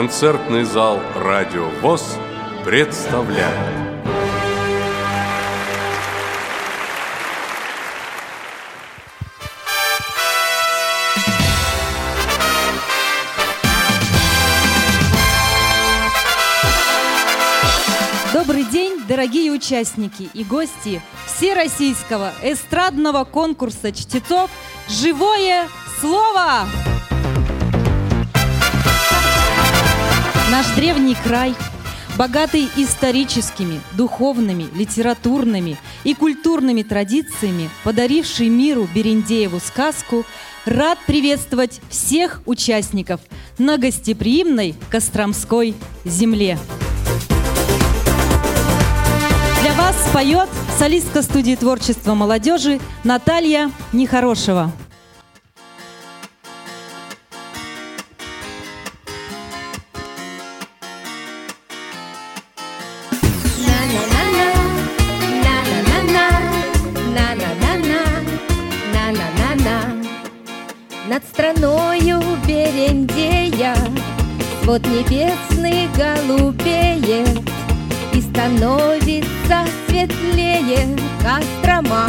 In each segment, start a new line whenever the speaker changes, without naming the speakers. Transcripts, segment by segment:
Концертный зал «Радио ВОЗ» представляет
Добрый день, дорогие участники и гости Всероссийского эстрадного конкурса чтецов «Живое слово». Наш древний край, богатый историческими, духовными, литературными и культурными традициями, подаривший миру Берендееву сказку, рад приветствовать всех участников на гостеприимной Костромской земле. Для вас споет солистка студии творчества молодежи Наталья Нехорошева.
Вот небесный голубеет И становится светлее Кострома.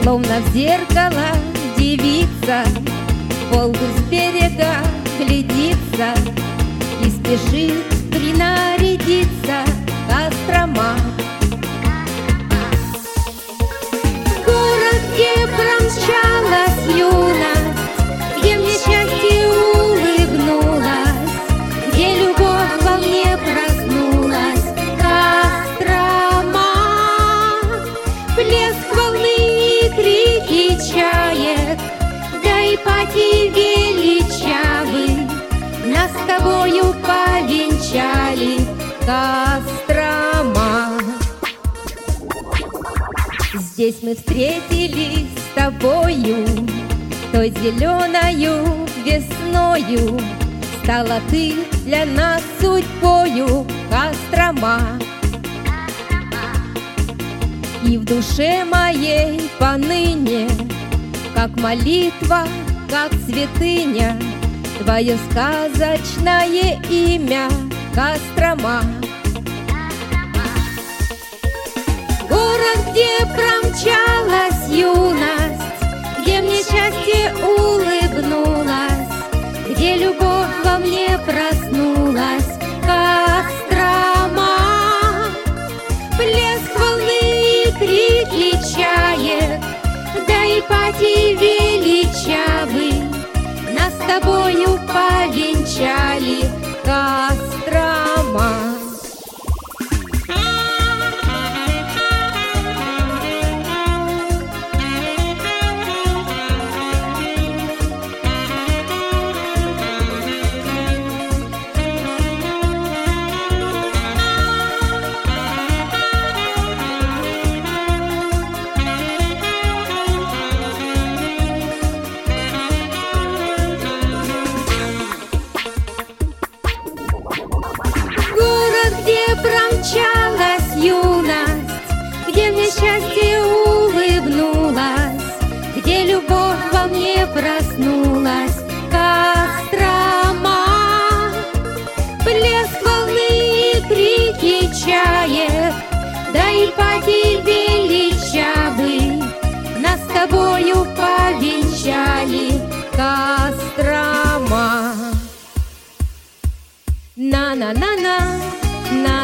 Словно в зеркало девица Волгу с берега глядится И спешит принарядиться Кострома. Город, где промчалась юность Здесь мы встретились с тобою, Той зеленою весною Стала ты для нас судьбою, Кострома. И в душе моей поныне, Как молитва, как святыня, Твое сказочное имя, Кострома. Где промчалась юность, Где мне счастье улыбнулась, Где любовь во мне проснулась, Кострома. Плеск волны и крики чаек, Да и пати величавы, Нас с тобою повенчали, Кострома.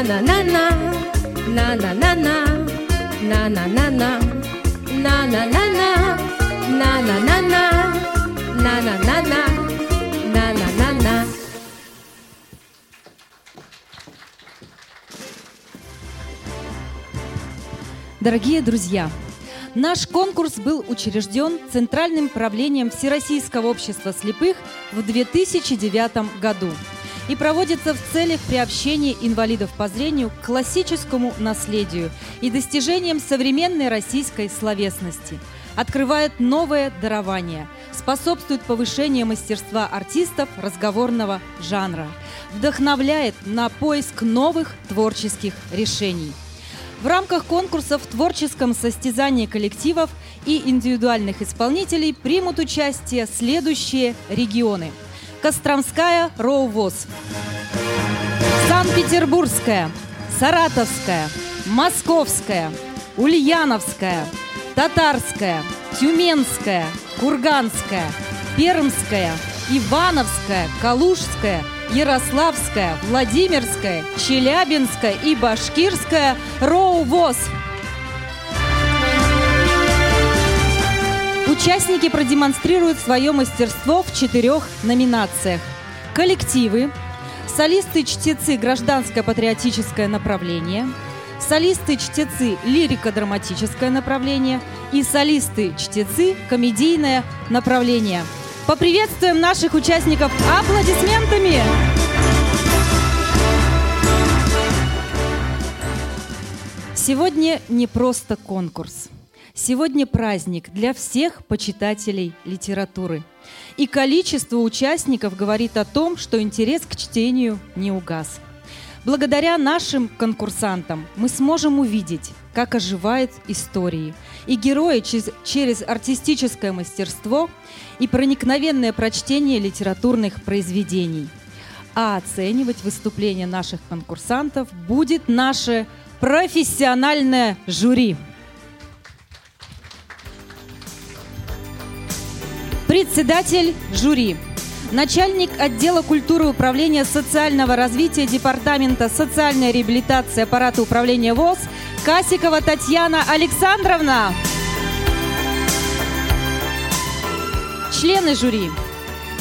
На-на-на-на, на-на-на-на, на-на-на-на, на-на-на-на, на-на-на-на, на-на-на-на, на-на-на-на.
Дорогие друзья, наш конкурс был учрежден Центральным правлением Всероссийского общества слепых в 2009 году и проводится в целях приобщения инвалидов по зрению к классическому наследию и достижениям современной российской словесности, открывает новое дарование, способствует повышению мастерства артистов разговорного жанра, вдохновляет на поиск новых творческих решений. В рамках конкурса в творческом состязании коллективов и индивидуальных исполнителей примут участие следующие регионы. Костромская РОУВОЗ. Санкт-Петербургская, Саратовская, Московская, Ульяновская, Татарская, Тюменская, Курганская, Пермская, Ивановская, Калужская, Ярославская, Владимирская, Челябинская и Башкирская РОУВОЗ. Участники продемонстрируют свое мастерство в четырех номинациях. Коллективы, солисты-чтецы «Гражданское патриотическое направление», солисты-чтецы «Лирико-драматическое направление» и солисты-чтецы «Комедийное направление». Поприветствуем наших участников аплодисментами! Сегодня не просто конкурс. Сегодня праздник для всех почитателей литературы. И количество участников говорит о том, что интерес к чтению не угас. Благодаря нашим конкурсантам мы сможем увидеть, как оживают истории. И герои через, через артистическое мастерство и проникновенное прочтение литературных произведений. А оценивать выступления наших конкурсантов будет наше профессиональное жюри. Председатель жюри. Начальник отдела культуры управления социального развития Департамента социальной реабилитации аппарата управления ВОЗ Касикова Татьяна Александровна. Члены жюри.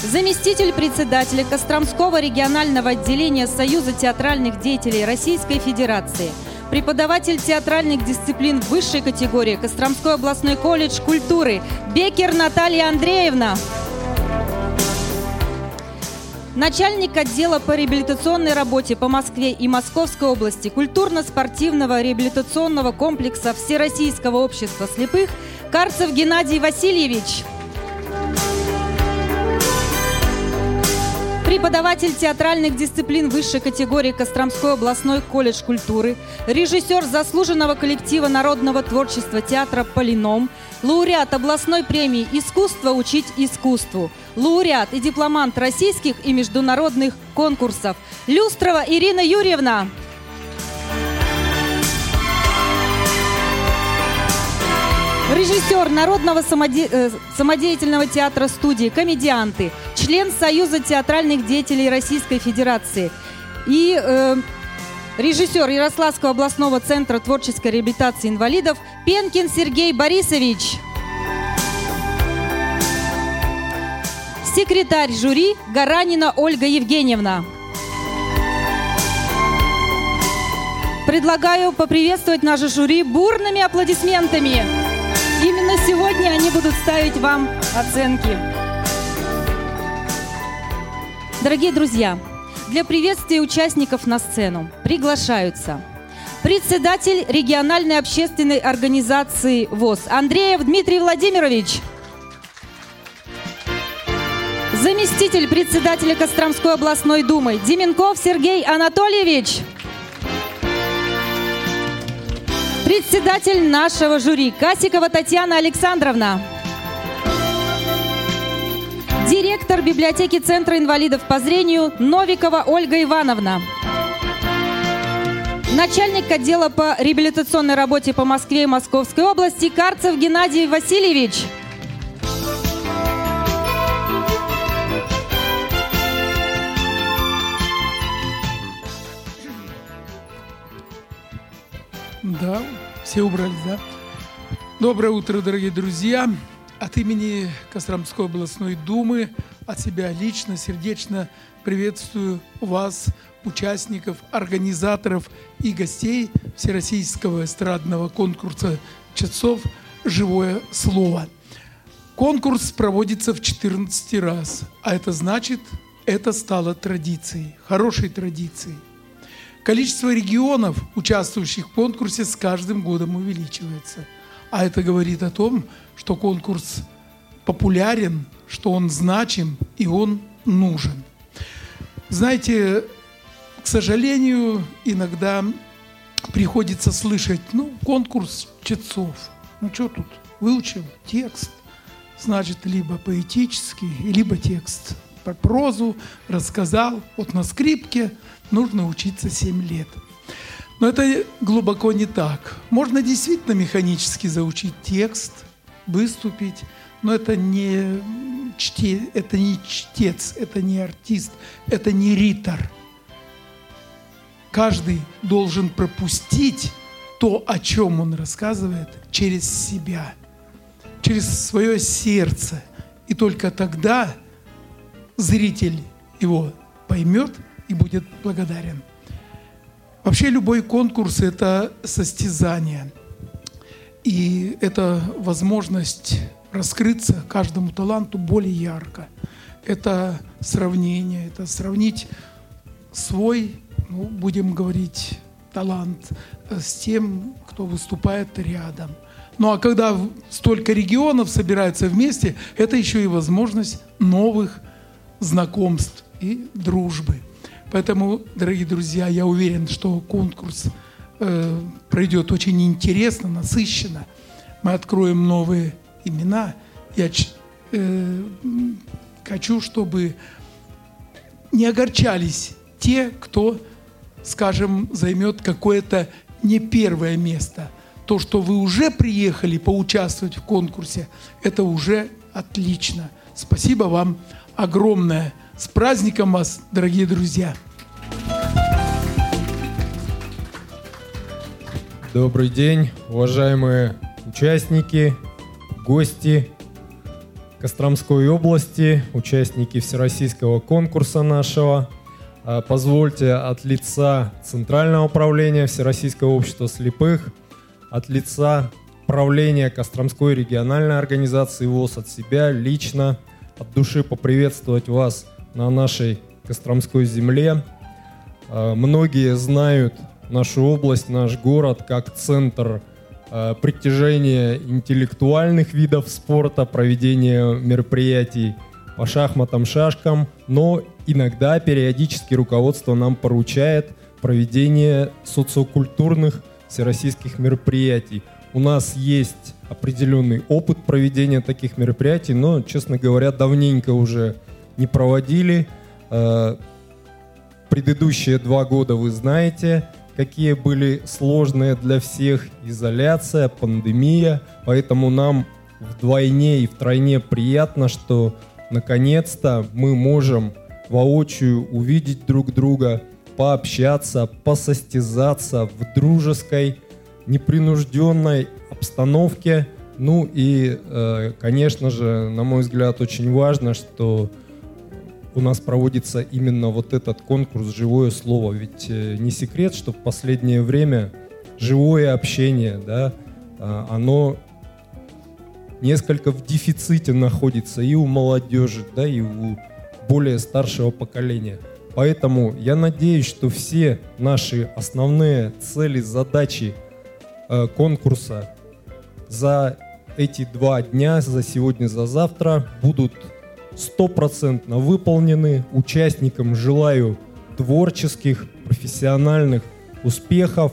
Заместитель председателя Костромского регионального отделения Союза театральных деятелей Российской Федерации – преподаватель театральных дисциплин высшей категории Костромской областной колледж культуры Бекер Наталья Андреевна. Начальник отдела по реабилитационной работе по Москве и Московской области культурно-спортивного реабилитационного комплекса Всероссийского общества слепых Карцев Геннадий Васильевич. Преподаватель театральных дисциплин высшей категории Костромской областной колледж культуры, режиссер заслуженного коллектива народного творчества театра «Полином», лауреат областной премии «Искусство учить искусству», лауреат и дипломант российских и международных конкурсов. Люстрова Ирина Юрьевна. Режиссер Народного самоде... Э, самодеятельного театра студии, комедианты, член Союза театральных деятелей Российской Федерации и э, режиссер Ярославского областного центра творческой реабилитации инвалидов Пенкин Сергей Борисович. Секретарь жюри Гаранина Ольга Евгеньевна. Предлагаю поприветствовать наше жюри бурными аплодисментами. Именно сегодня они будут ставить вам оценки. Дорогие друзья, для приветствия участников на сцену приглашаются председатель региональной общественной организации ВОЗ Андреев Дмитрий Владимирович, заместитель председателя Костромской областной думы Деменков Сергей Анатольевич – председатель нашего жюри Касикова Татьяна Александровна. Директор библиотеки Центра инвалидов по зрению Новикова Ольга Ивановна. Начальник отдела по реабилитационной работе по Москве и Московской области Карцев Геннадий Васильевич.
Да, все убрались, да? Доброе утро, дорогие друзья. От имени Костромской областной думы, от себя лично, сердечно приветствую вас, участников, организаторов и гостей Всероссийского эстрадного конкурса часов «Живое слово». Конкурс проводится в 14 раз, а это значит, это стало традицией, хорошей традицией – Количество регионов, участвующих в конкурсе, с каждым годом увеличивается. А это говорит о том, что конкурс популярен, что он значим и он нужен. Знаете, к сожалению, иногда приходится слышать, ну, конкурс чтецов. Ну, что тут? Выучил текст, значит, либо поэтический, либо текст про прозу, рассказал. Вот на скрипке нужно учиться 7 лет. Но это глубоко не так. Можно действительно механически заучить текст, выступить, но это не, чте, это не чтец, это не артист, это не ритор. Каждый должен пропустить то, о чем он рассказывает, через себя, через свое сердце. И только тогда зритель его поймет и будет благодарен. Вообще любой конкурс – это состязание. И это возможность раскрыться каждому таланту более ярко. Это сравнение, это сравнить свой, ну, будем говорить, талант с тем, кто выступает рядом. Ну а когда столько регионов собираются вместе, это еще и возможность новых знакомств и дружбы. Поэтому, дорогие друзья, я уверен, что конкурс э, пройдет очень интересно, насыщенно. Мы откроем новые имена. Я э, хочу, чтобы не огорчались те, кто, скажем, займет какое-то не первое место. То, что вы уже приехали поучаствовать в конкурсе, это уже отлично. Спасибо вам огромное. С праздником вас, дорогие друзья!
Добрый день, уважаемые участники, гости Костромской области, участники всероссийского конкурса нашего. А, позвольте от лица Центрального управления Всероссийского общества слепых, от лица правления Костромской региональной организации ВОЗ, от себя лично, от души поприветствовать вас на нашей Костромской земле. А, многие знают нашу область, наш город как центр а, притяжения интеллектуальных видов спорта, проведения мероприятий по шахматам, шашкам, но иногда периодически руководство нам поручает проведение социокультурных всероссийских мероприятий. У нас есть определенный опыт проведения таких мероприятий, но, честно говоря, давненько уже не проводили. Э, предыдущие два года вы знаете, какие были сложные для всех изоляция, пандемия, поэтому нам вдвойне и втройне приятно, что наконец-то мы можем воочию увидеть друг друга, пообщаться, посостязаться в дружеской, непринужденной обстановке. Ну и, э, конечно же, на мой взгляд, очень важно, что у нас проводится именно вот этот конкурс «Живое слово». Ведь э, не секрет, что в последнее время живое общение, да, а, оно несколько в дефиците находится и у молодежи, да, и у более старшего поколения. Поэтому я надеюсь, что все наши основные цели, задачи э, конкурса за эти два дня, за сегодня, за завтра будут стопроцентно выполнены. Участникам желаю творческих, профессиональных успехов,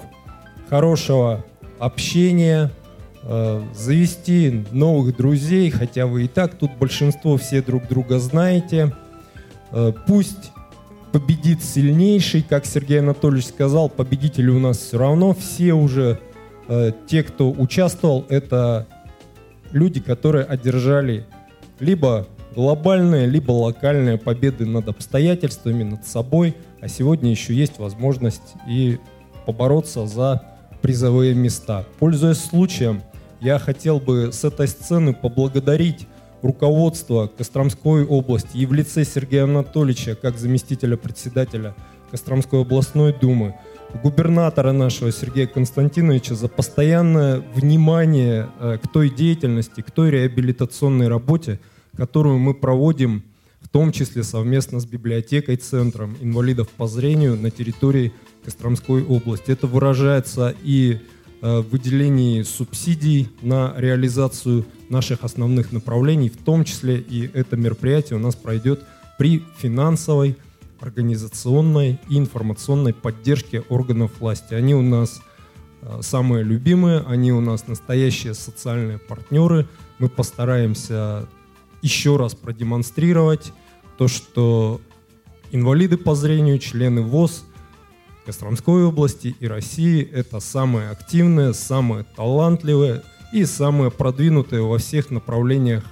хорошего общения, э, завести новых друзей, хотя вы и так тут большинство все друг друга знаете – Э, пусть победит сильнейший, как Сергей Анатольевич сказал, победители у нас все равно. Все уже э, те, кто участвовал, это люди, которые одержали либо глобальные, либо локальные победы над обстоятельствами, над собой. А сегодня еще есть возможность и побороться за призовые места. Пользуясь случаем, я хотел бы с этой сцены поблагодарить руководство Костромской области и в лице Сергея Анатольевича, как заместителя председателя Костромской областной думы, губернатора нашего Сергея Константиновича за постоянное внимание э, к той деятельности, к той реабилитационной работе, которую мы проводим, в том числе совместно с библиотекой, центром инвалидов по зрению на территории Костромской области. Это выражается и Э, выделении субсидий на реализацию наших основных направлений, в том числе и это мероприятие у нас пройдет при финансовой, организационной и информационной поддержке органов власти. Они у нас э, самые любимые, они у нас настоящие социальные партнеры. Мы постараемся еще раз продемонстрировать то, что инвалиды по зрению, члены ВОЗ Костромской области и России – это самые активные, самые талантливые и самые продвинутые во всех направлениях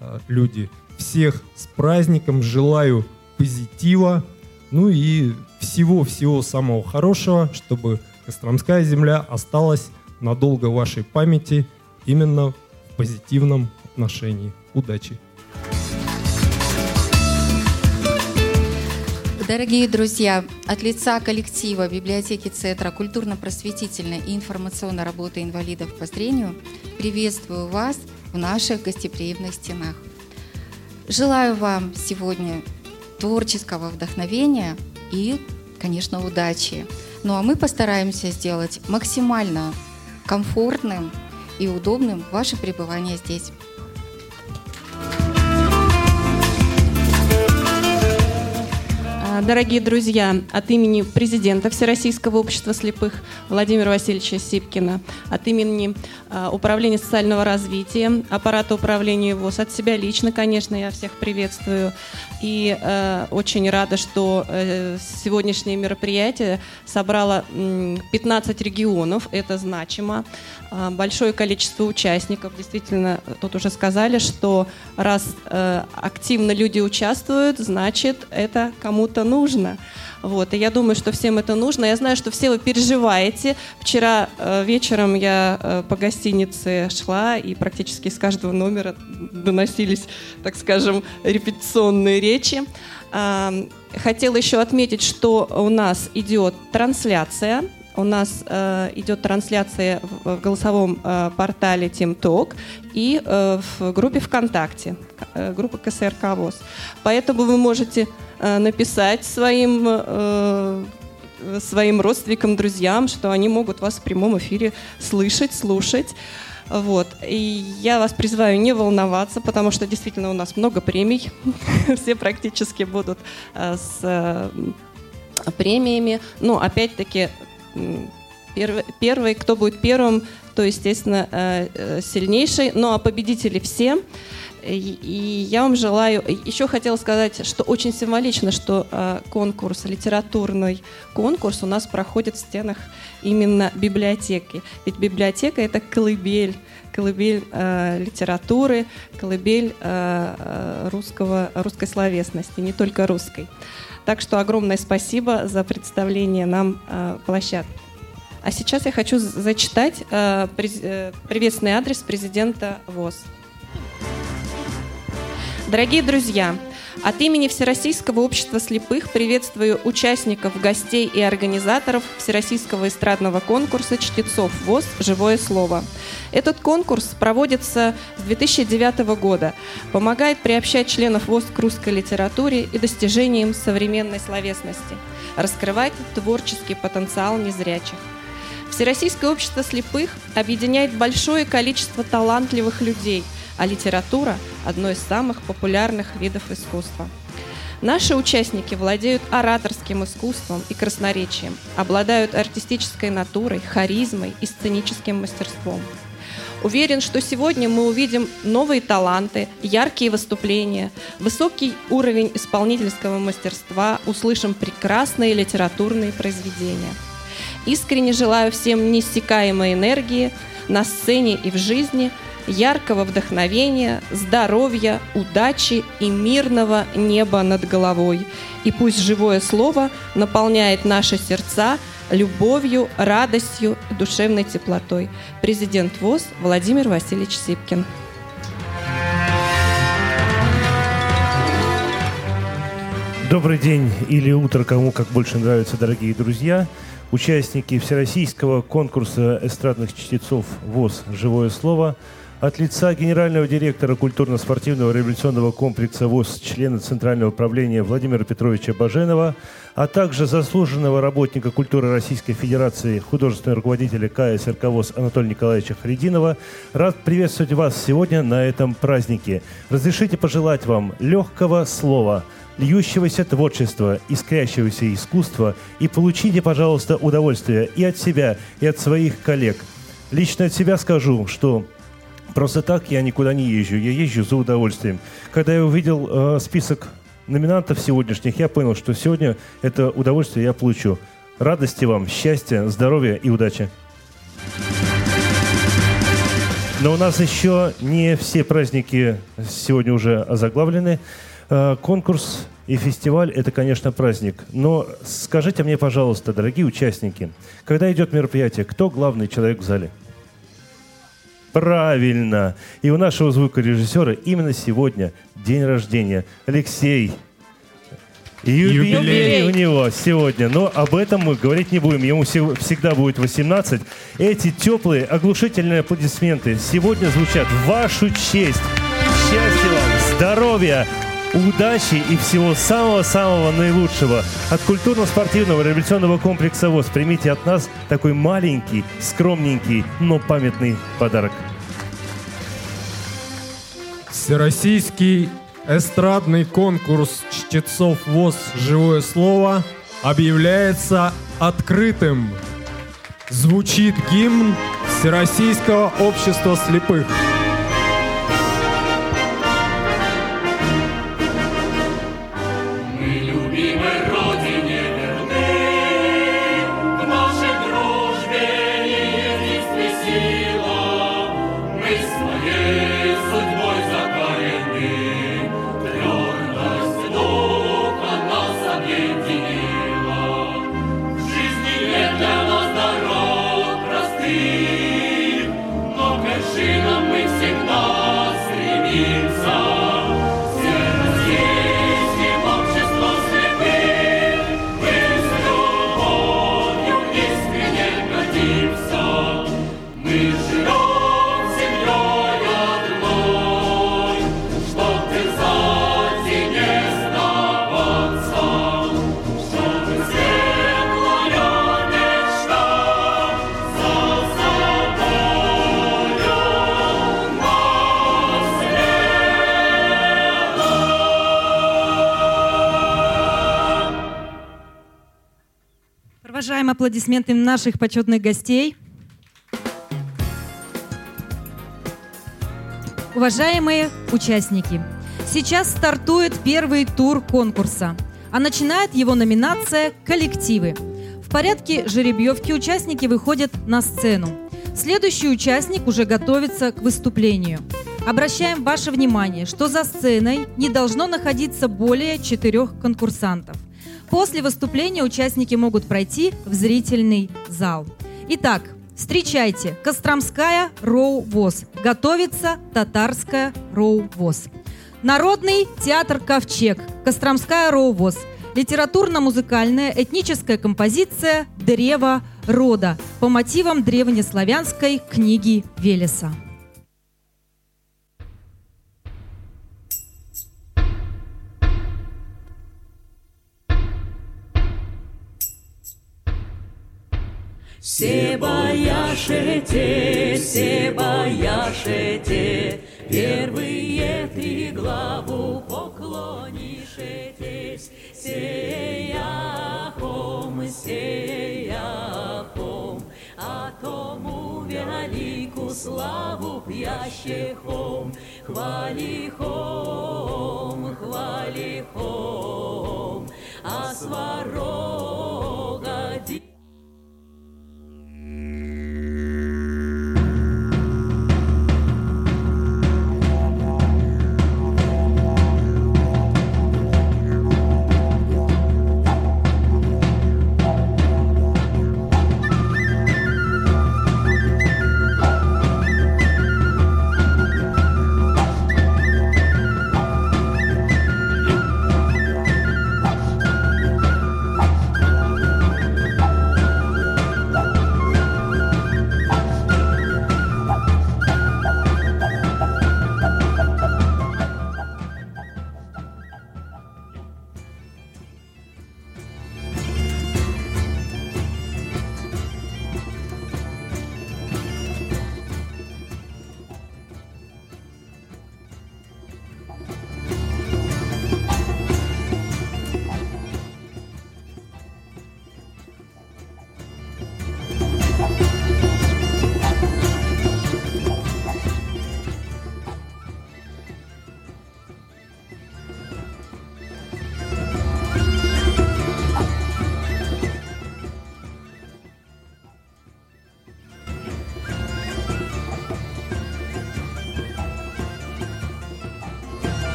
э, люди. Всех с праздником желаю позитива, ну и всего-всего самого хорошего, чтобы Костромская земля осталась надолго в вашей памяти именно в позитивном отношении. Удачи!
Дорогие друзья, от лица коллектива библиотеки Центра культурно-просветительной и информационной работы инвалидов по зрению приветствую вас в наших гостеприимных стенах. Желаю вам сегодня творческого вдохновения и, конечно, удачи. Ну а мы постараемся сделать максимально комфортным и удобным ваше пребывание здесь.
Дорогие друзья, от имени президента Всероссийского общества слепых Владимира Васильевича Сипкина, от имени а, Управления социального развития, аппарата управления ВОЗ, от себя лично, конечно, я всех приветствую. И э, очень рада, что э, сегодняшнее мероприятие собрало 15 регионов, это значимо. Э, большое количество участников. Действительно, тут уже сказали, что раз э, активно люди участвуют, значит, это кому-то нужно. Вот, и я думаю, что всем это нужно. Я знаю, что все вы переживаете. Вчера э, вечером я э, по гостинице шла, и практически с каждого номера доносились, так скажем, репетиционные речи. Э, хотела еще отметить, что у нас идет трансляция у нас э, идет трансляция в, в голосовом э, портале TeamTalk и э, в группе ВКонтакте, э, группа КСРК ВОЗ. Поэтому вы можете э, написать своим, э, своим родственникам, друзьям, что они могут вас в прямом эфире слышать, слушать. Вот. И я вас призываю не волноваться, потому что действительно у нас много премий. Все практически будут э, с э, премиями. Но опять-таки Первый, первый, кто будет первым, то, естественно, э, э, сильнейший. Ну, а победители все. И я вам желаю... Еще хотела сказать, что очень символично, что э, конкурс, литературный конкурс у нас проходит в стенах именно библиотеки. Ведь библиотека — это колыбель, колыбель э, литературы, колыбель э, русского, русской словесности, не только русской. Так что огромное спасибо за представление нам э, площадки. А сейчас я хочу зачитать э, э, приветственный адрес президента ВОЗ. Дорогие друзья, от имени Всероссийского общества слепых приветствую участников, гостей и организаторов Всероссийского эстрадного конкурса «Чтецов ВОЗ. Живое слово». Этот конкурс проводится с 2009 года, помогает приобщать членов ВОЗ к русской литературе и достижениям современной словесности, раскрывать творческий потенциал незрячих. Всероссийское общество слепых объединяет большое количество талантливых людей – а литература – одно из самых популярных видов искусства. Наши участники владеют ораторским искусством и красноречием, обладают артистической натурой, харизмой и сценическим мастерством. Уверен, что сегодня мы увидим новые таланты, яркие выступления, высокий уровень исполнительского мастерства, услышим прекрасные литературные произведения. Искренне желаю всем неиссякаемой энергии на сцене и в жизни – яркого вдохновения, здоровья, удачи и мирного неба над головой. И пусть живое слово наполняет наши сердца любовью, радостью и душевной теплотой. Президент ВОЗ Владимир Васильевич Сипкин.
Добрый день или утро, кому как больше нравится, дорогие друзья. Участники Всероссийского конкурса эстрадных чтецов ВОЗ «Живое слово» От лица генерального директора культурно-спортивного революционного комплекса ВОЗ, члена Центрального управления Владимира Петровича Баженова, а также заслуженного работника культуры Российской Федерации, художественного руководителя КСРК ВОЗ Анатолия Николаевича Харидинова, рад приветствовать вас сегодня на этом празднике. Разрешите пожелать вам легкого слова, льющегося творчества, искрящегося искусства и получите, пожалуйста, удовольствие и от себя, и от своих коллег. Лично от себя скажу, что Просто так я никуда не езжу, я езжу за удовольствием. Когда я увидел э, список номинантов сегодняшних, я понял, что сегодня это удовольствие я получу. Радости вам, счастья, здоровья и удачи. Но у нас еще не все праздники сегодня уже озаглавлены. Э, конкурс и фестиваль – это, конечно, праздник. Но скажите мне, пожалуйста, дорогие участники, когда идет мероприятие, кто главный человек в зале? Правильно. И у нашего звукорежиссера именно сегодня день рождения. Алексей, Юбилей, Юбилей у него сегодня, но об этом мы говорить не будем. Ему всегда будет 18. Эти теплые, оглушительные аплодисменты сегодня звучат в вашу честь. Счастья вам, здоровья, удачи и всего самого-самого наилучшего. От культурно-спортивного революционного комплекса ВОЗ примите от нас такой маленький, скромненький, но памятный подарок.
Всероссийский эстрадный конкурс чтецов ВОЗ «Живое слово» объявляется открытым. Звучит гимн Всероссийского общества слепых.
Аплодисментами наших почетных гостей. Уважаемые участники, сейчас стартует первый тур конкурса, а начинает его номинация «Коллективы». В порядке жеребьевки участники выходят на сцену. Следующий участник уже готовится к выступлению. Обращаем ваше внимание, что за сценой не должно находиться более четырех конкурсантов. После выступления участники могут пройти в зрительный зал. Итак, встречайте, Костромская Роу-ВОЗ. Готовится Татарская Роу-ВОЗ. Народный театр «Ковчег», Костромская Роу-ВОЗ. Литературно-музыкальная этническая композиция «Древо рода» по мотивам древнеславянской книги Велеса.
Все бояшете, все бояшете, Первые ты главу поклонишетесь, Сеяхом, сеяхом, А тому велику славу пьящехом, Хвалихом, хвалихом, А сварога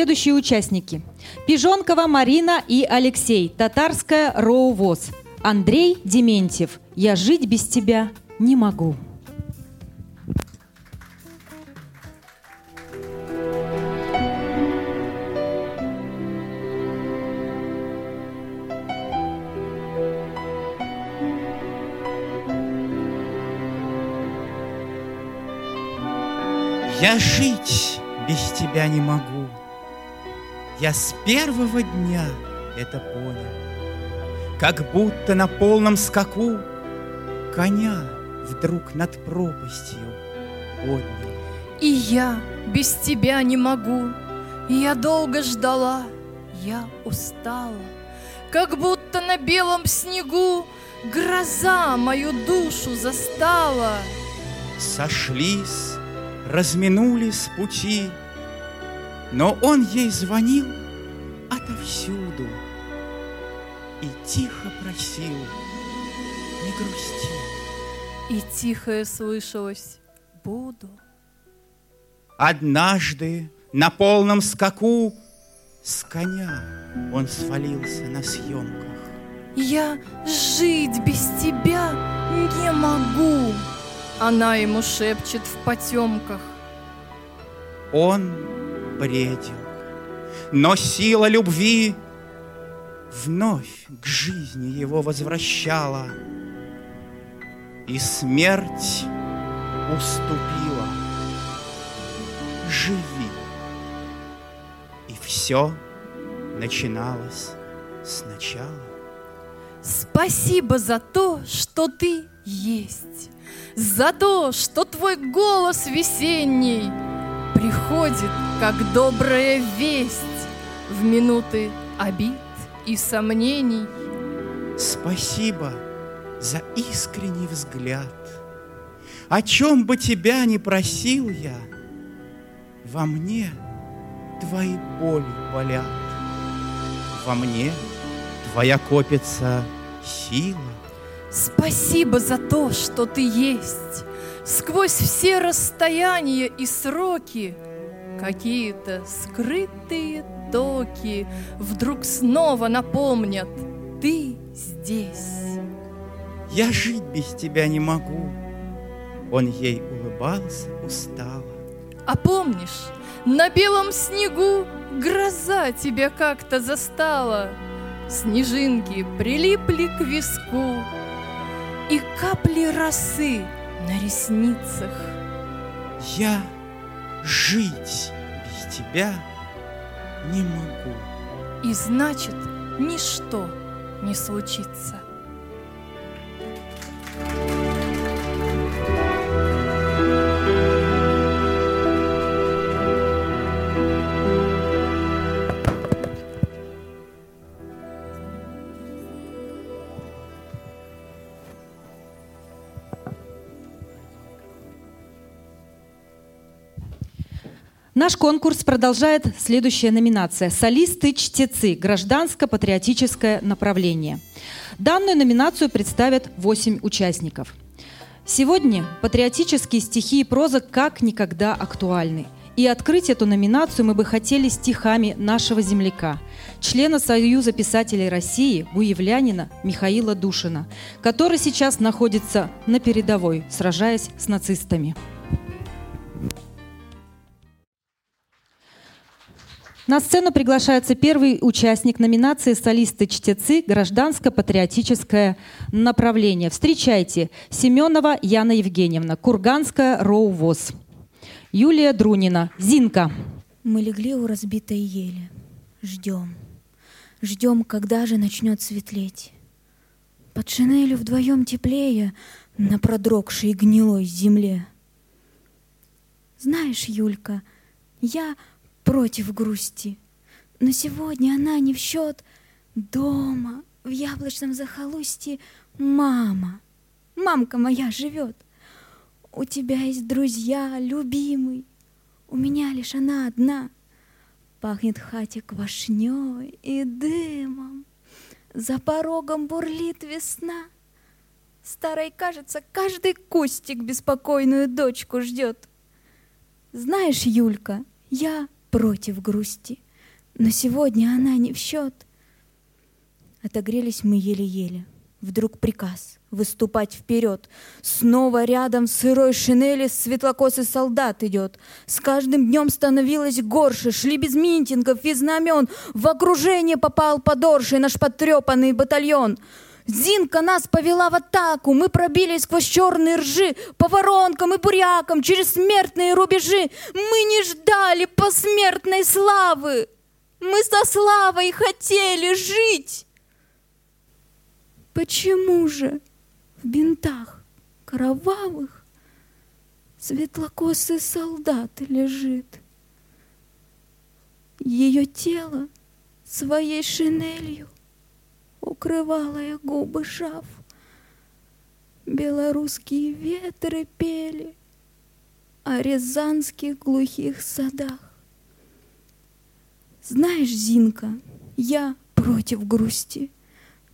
следующие участники. Пижонкова Марина и Алексей, татарская Роувоз. Андрей Дементьев, «Я жить без тебя не могу».
Я жить без тебя не могу. Я с первого дня это понял. Как будто на полном скаку Коня вдруг над пропастью поднял.
И я без тебя не могу. Я долго ждала, я устала. Как будто на белом снегу Гроза мою душу застала.
Сошлись, разминулись пути, Но он ей звонил отовсюду И тихо просил, не грусти.
И тихое слышалось «Буду».
Однажды на полном скаку С коня он свалился на съемках.
Я жить без тебя не могу. Она ему шепчет в потемках.
Он бредил, но сила любви Вновь к жизни его возвращала, И смерть уступила. Живи. И все начиналось сначала.
Спасибо за то, что ты есть, За то, что твой голос весенний Приходит, как добрая весть В минуты обид и сомнений.
Спасибо за искренний взгляд. О чем бы тебя ни просил я, Во мне твои боли болят. Во мне твоя копится сила.
Спасибо за то, что ты есть. Сквозь все расстояния и сроки Какие-то скрытые токи Вдруг снова напомнят Ты здесь.
Я жить без тебя не могу. Он ей улыбался устало.
А помнишь, на белом снегу Гроза тебя как-то застала Снежинки прилипли к виску И капли росы на ресницах.
Я жить без тебя не могу.
И значит, ничто не случится.
Наш конкурс продолжает следующая номинация «Солисты-чтецы. Гражданско-патриотическое направление». Данную номинацию представят 8 участников. Сегодня патриотические стихи и проза как никогда актуальны. И открыть эту номинацию мы бы хотели стихами нашего земляка, члена Союза писателей России, буевлянина Михаила Душина, который сейчас находится на передовой, сражаясь с нацистами. На сцену приглашается первый участник номинации «Солисты-чтецы. Гражданско-патриотическое направление». Встречайте Семенова Яна Евгеньевна, Курганская Роу-ВОЗ. Юлия Друнина, Зинка.
Мы легли у разбитой ели. Ждем. Ждем, когда же начнет светлеть. Под шинелью вдвоем теплее на продрогшей гнилой земле. Знаешь, Юлька, я против грусти. Но сегодня она не в счет. Дома, в яблочном захолустье, мама. Мамка моя живет. У тебя есть друзья, любимый. У меня лишь она одна. Пахнет в хате квашней и дымом. За порогом бурлит весна. Старой, кажется, каждый кустик беспокойную дочку ждет. Знаешь, Юлька, я против грусти. но сегодня она не в счет. Отогрелись мы еле-еле. Вдруг приказ выступать вперед. Снова рядом в сырой шинели светлокосый солдат идет. С каждым днем становилось горше, шли без митингов и знамен. В окружение попал подорший наш потрепанный батальон. Зинка нас повела в атаку, мы пробились сквозь черные ржи, по воронкам и бурякам, через смертные рубежи. Мы не ждали посмертной славы, мы со славой хотели жить. Почему же в бинтах кровавых светлокосый солдат лежит? Ее тело своей шинелью укрывала я губы шаф. Белорусские ветры пели о рязанских глухих садах. Знаешь, Зинка, я против грусти,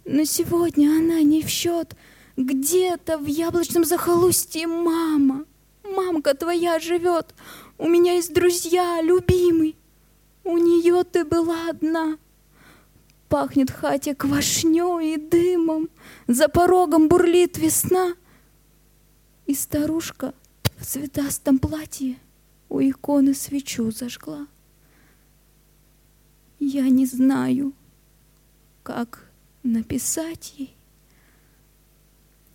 но сегодня она не в счет. Где-то в яблочном захолустье мама, мамка твоя живет. У меня есть друзья, любимый. У нее ты была одна. Пахнет хате квашней и дымом, За порогом бурлит весна. И старушка в цветастом платье У иконы свечу зажгла. Я не знаю, как написать ей,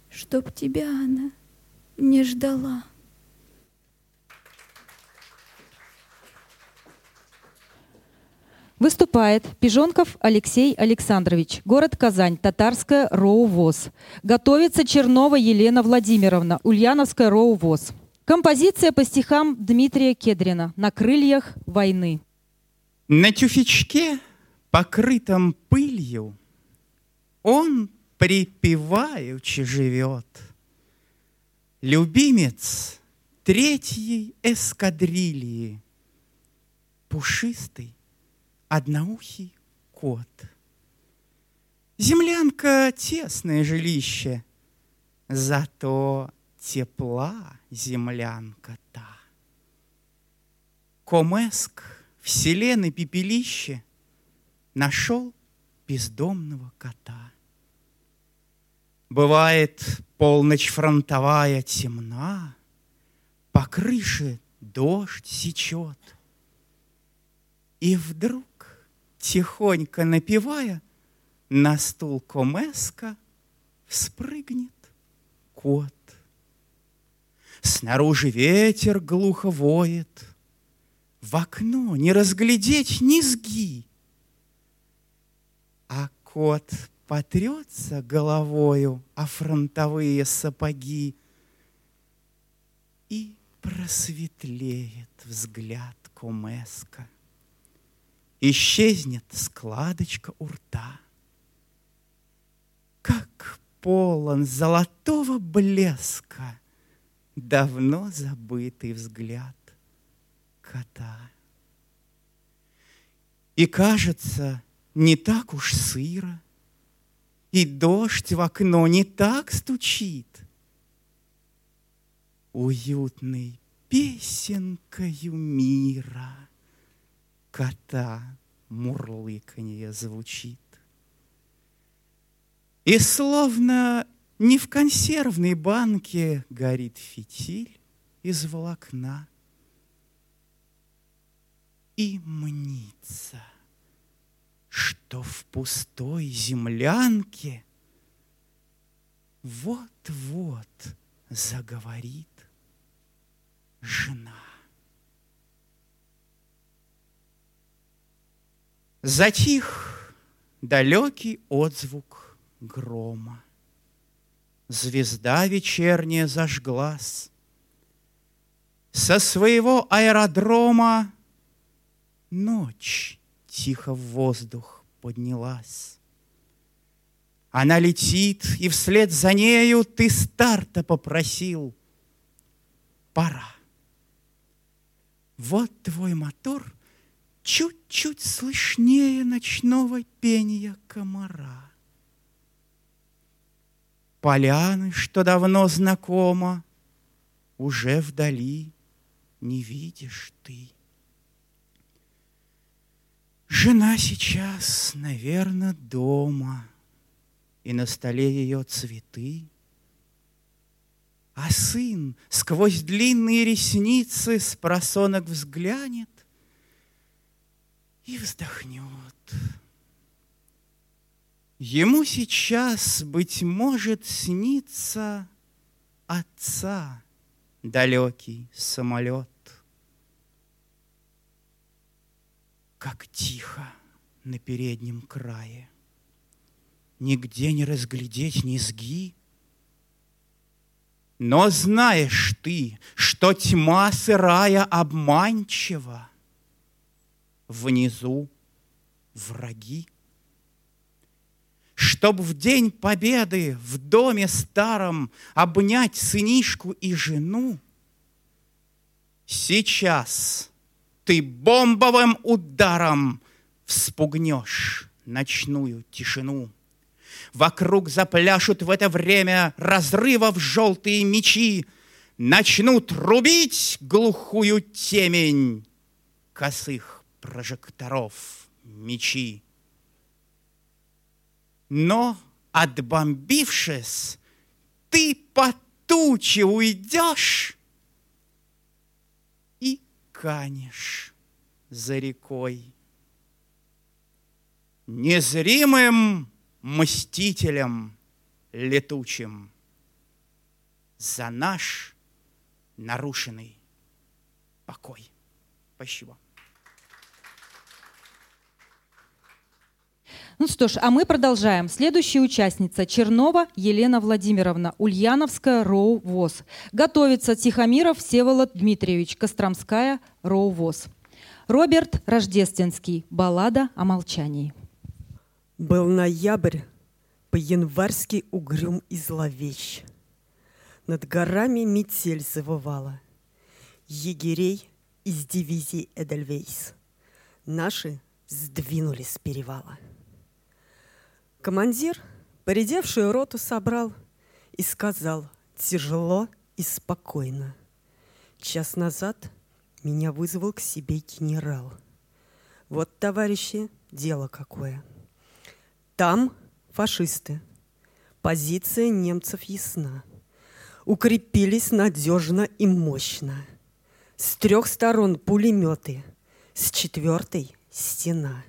Чтоб тебя она не ждала.
Выступает Пижонков Алексей Александрович, город Казань, татарская РОУ ВОЗ. Готовится Чернова Елена Владимировна, Ульяновская РОУ ВОЗ. Композиция по стихам Дмитрия Кедрина «На крыльях войны».
На тюфячке, покрытом пылью, Он припеваючи живет. Любимец третьей эскадрильи, Пушистый, одноухий кот. Землянка — тесное жилище, Зато тепла землянка та. Комеск вселенной пепелище Нашел бездомного кота. Бывает, полночь фронтовая темна, По крыше дождь сечет. И вдруг тихонько напевая, на стул комеска вспрыгнет кот. Снаружи ветер глухо воет, в окно не разглядеть низги. А кот потрется головою о фронтовые сапоги и просветлеет взгляд Комеска исчезнет складочка у рта. Как полон золотого блеска давно забытый взгляд кота. И кажется, не так уж сыро, и дождь в окно не так стучит. Уютной песенкою мира — кота мурлыканье звучит. И словно не в консервной банке горит фитиль из волокна. И мнится, что в пустой землянке вот-вот заговорит жена. Затих далекий отзвук грома. Звезда вечерняя зажглась. Со своего аэродрома Ночь тихо в воздух поднялась. Она летит, и вслед за нею Ты старта попросил. Пора. Вот твой мотор — чуть-чуть слышнее ночного пения комара. Поляны, что давно знакомо, уже вдали не видишь ты. Жена сейчас, наверное, дома, и на столе ее цветы. А сын сквозь длинные ресницы с просонок взглянет и вздохнет. Ему сейчас, быть может, снится отца далекий самолет. Как тихо на переднем крае, Нигде не разглядеть низги. Но знаешь ты, что тьма сырая обманчива, Внизу враги чтоб в день победы в доме старом обнять сынишку и жену, сейчас ты бомбовым ударом вспугнешь ночную тишину. Вокруг запляшут в это время разрывов желтые мечи, начнут рубить глухую темень косых прожекторов мечи. Но, отбомбившись, ты по туче уйдешь и канешь за рекой. Незримым мстителем летучим за наш нарушенный покой. Спасибо.
Ну что ж, а мы продолжаем. Следующая участница Чернова Елена Владимировна, Ульяновская РОУ ВОЗ. Готовится Тихомиров Всеволод Дмитриевич, Костромская РОУ ВОЗ. Роберт Рождественский. Баллада о молчании.
Был ноябрь, по-январски угрюм и зловещ. Над горами метель завывала. Егерей из дивизии Эдельвейс. Наши сдвинули с перевала. Командир поредевшую роту собрал и сказал тяжело и спокойно. Час назад меня вызвал к себе генерал. Вот, товарищи, дело какое. Там фашисты. Позиция немцев ясна. Укрепились надежно и мощно. С трех сторон пулеметы, с четвертой стена.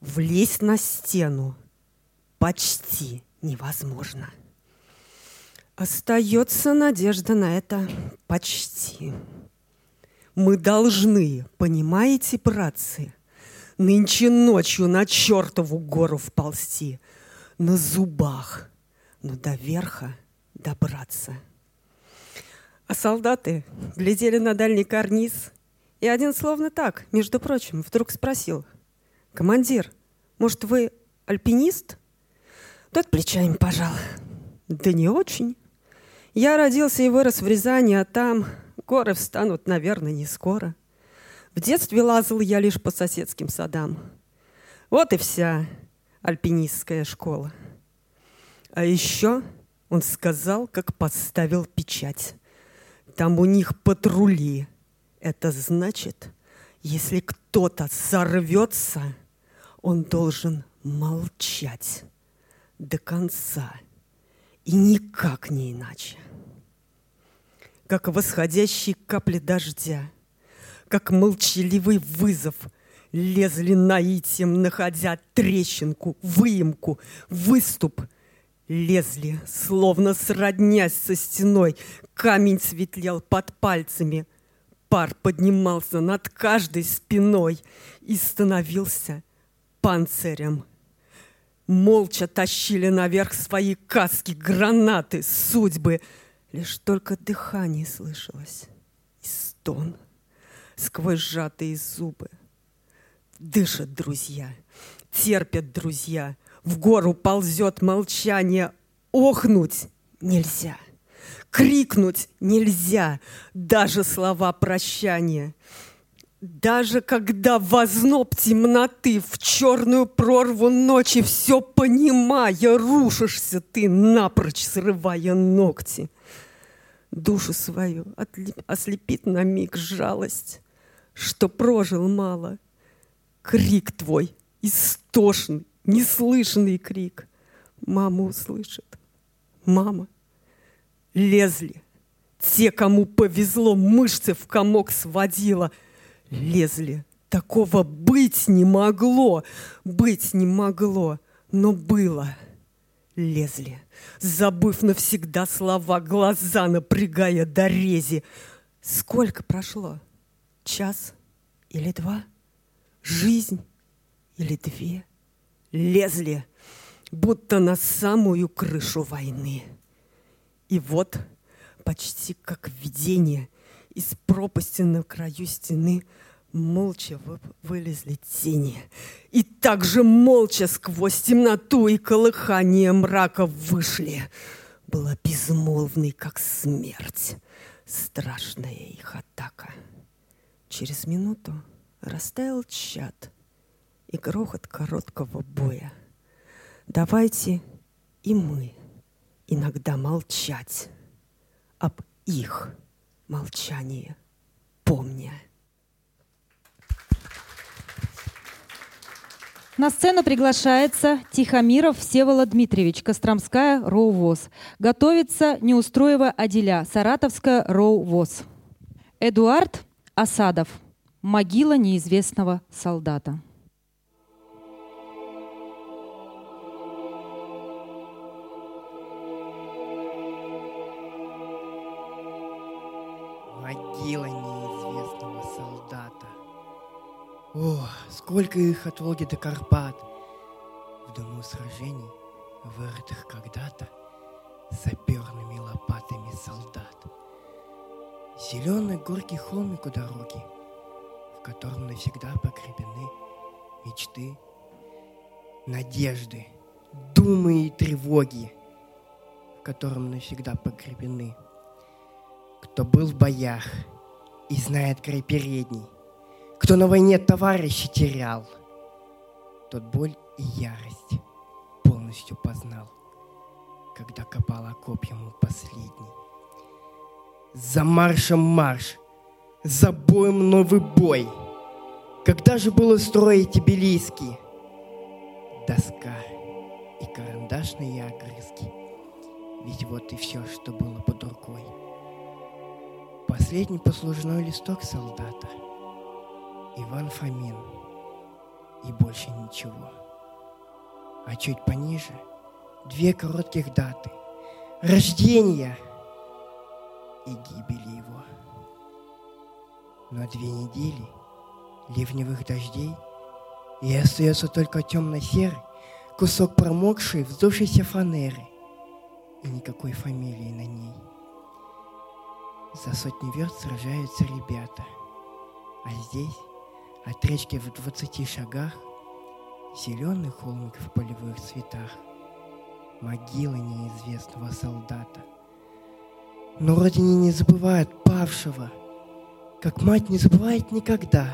Влезть на стену почти невозможно. Остается надежда на это почти. Мы должны, понимаете, братцы, нынче ночью на чертову гору вползти, на зубах, но до верха добраться. А солдаты глядели на дальний карниз, и один словно так, между прочим, вдруг спросил, «Командир, может, вы альпинист?» Тот плечами пожал. Да не очень. Я родился и вырос в Рязани, а там горы встанут, наверное, не скоро. В детстве лазал я лишь по соседским садам. Вот и вся альпинистская школа. А еще он сказал, как подставил печать. Там у них патрули. Это значит, если кто-то сорвется, он должен молчать до конца. И никак не иначе. Как восходящие капли дождя, как молчаливый вызов лезли наитием, находя трещинку, выемку, выступ, лезли, словно сроднясь со стеной, камень светлел под пальцами, пар поднимался над каждой спиной и становился панцирем молча тащили наверх свои каски, гранаты, судьбы. Лишь только дыхание слышалось и стон сквозь сжатые зубы. Дышат друзья, терпят друзья, в гору ползет молчание, охнуть нельзя. Крикнуть нельзя, даже слова прощания — даже когда в озноб темноты, в черную прорву ночи, все понимая, рушишься ты, напрочь срывая ногти. Душу свою ослепит на миг жалость, что прожил мало. Крик твой, истошный, неслышный крик. Мама услышит. Мама, лезли. Те, кому повезло, мышцы в комок сводила. Лезли. Такого быть не могло, быть не могло, но было. Лезли, забыв навсегда слова, глаза напрягая до рези. Сколько прошло? Час или два? Жизнь или две? Лезли, будто на самую крышу войны. И вот, почти как видение, из пропасти на краю стены молча вы- вылезли тени. И также молча сквозь темноту и колыхание мрака вышли. Была безмолвной, как смерть, страшная их атака. Через минуту растаял чад и грохот короткого боя. Давайте и мы иногда молчать об их молчании, помня.
На сцену приглашается Тихомиров Всеволод Дмитриевич, Костромская РОУ-ВОЗ. Готовится Неустроева Аделя, Саратовская РОУ-ВОЗ. Эдуард Асадов. Могила неизвестного солдата.
Могила неизвестного солдата. О, сколько их от Волги до Карпат. В дому сражений, вырытых когда-то саперными лопатами солдат. Зеленый горький холмик у дороги, в котором навсегда погребены мечты, надежды, думы и тревоги, в котором навсегда погребены. Кто был в боях и знает край передний, кто на войне товарища терял, тот боль и ярость полностью познал, когда копал окоп ему последний. За маршем марш, за боем новый бой. Когда же было строить Тбилисский? Доска и карандашные огрызки. Ведь вот и все, что было под рукой. Последний послужной листок солдата. Иван Фомин. И больше ничего. А чуть пониже две коротких даты. Рождения и гибели его. Но две недели ливневых дождей, и остается только темно-серый кусок промокшей, вздувшейся фанеры и никакой фамилии на ней. За сотни верст сражаются ребята, а здесь, от речки в двадцати шагах, зеленый холмик в полевых цветах, могила неизвестного солдата. Но родине не забывают павшего, как мать не забывает никогда.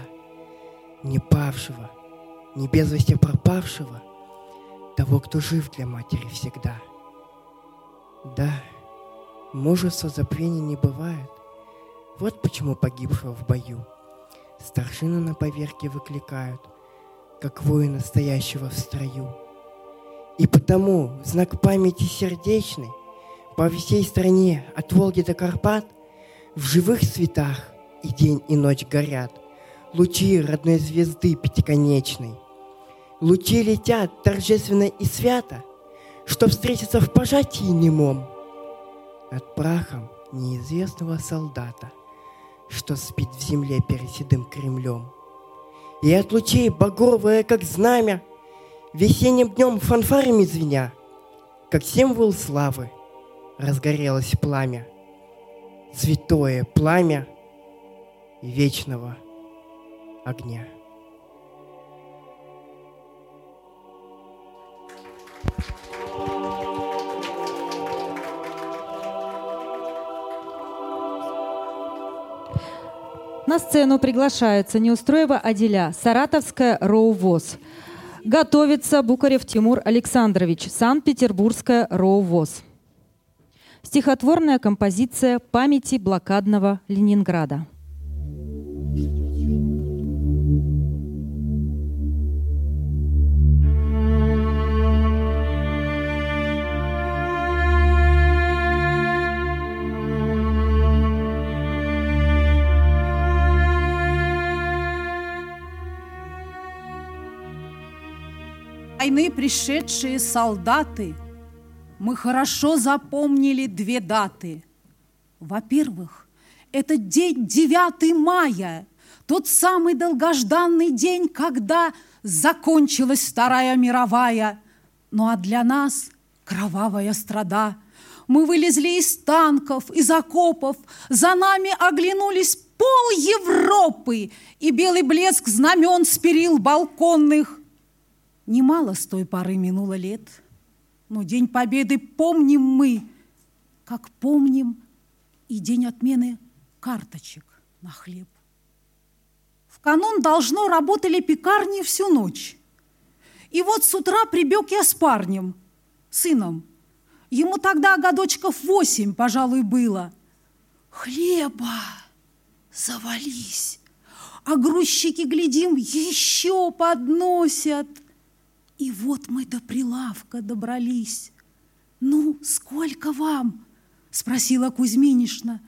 Не павшего, не без вести пропавшего, того, кто жив для матери всегда. Да, мужества забвения не бывает. Вот почему погибшего в бою старшины на поверке выкликают, как воина, стоящего в строю. И потому знак памяти сердечной по всей стране от Волги до Карпат в живых цветах и день, и ночь горят лучи родной звезды пятиконечной. Лучи летят торжественно и свято, чтоб встретиться в пожатии немом над прахом неизвестного солдата, что спит в земле перед седым Кремлем. И от лучей багровое, как знамя, весенним днем фанфарами звеня, как символ славы, разгорелось пламя, святое пламя вечного огня.
На сцену приглашается Неустроева Аделя, Саратовская РОУ-ВОЗ. Готовится Букарев Тимур Александрович, Санкт-Петербургская РОУ-ВОЗ. Стихотворная композиция памяти блокадного Ленинграда.
Войны пришедшие солдаты, мы хорошо запомнили две даты. Во-первых, это день 9 мая, тот самый долгожданный день, когда закончилась Вторая мировая. Ну а для нас кровавая страда. Мы вылезли из танков, из окопов, за нами оглянулись пол Европы и белый блеск знамен с перил балконных. Немало с той поры минуло лет, но День Победы помним мы, как помним и день отмены карточек на хлеб. В канун должно работали пекарни всю ночь. И вот с утра прибег я с парнем, сыном. Ему тогда годочков восемь, пожалуй, было. Хлеба! завались. А грузчики, глядим, еще подносят. И вот мы до прилавка добрались. «Ну, сколько вам?» – спросила Кузьминишна.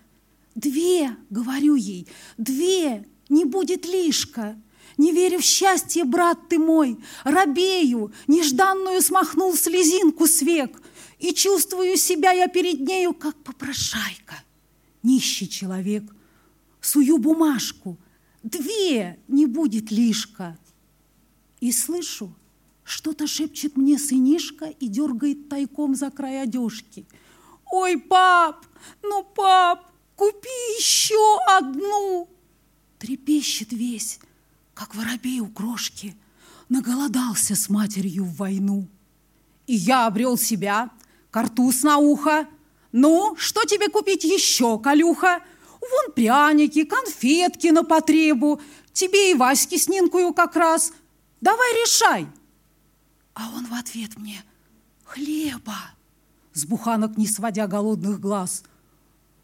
«Две», – говорю ей, – «две, не будет лишка». Не веря в счастье, брат ты мой, робею, нежданную смахнул слезинку с век, и чувствую себя я перед нею, как попрошайка, нищий человек – сую бумажку. Две не будет лишка. И слышу, что-то шепчет мне сынишка и дергает тайком за край одежки. Ой, пап, ну, пап, купи еще одну. Трепещет весь, как воробей у крошки, наголодался с матерью в войну. И я обрел себя, картуз на ухо. Ну, что тебе купить еще, Калюха? Вон пряники, конфетки на потребу. Тебе и Ваське с Нинкою как раз. Давай решай. А он в ответ мне хлеба, с буханок не сводя голодных глаз.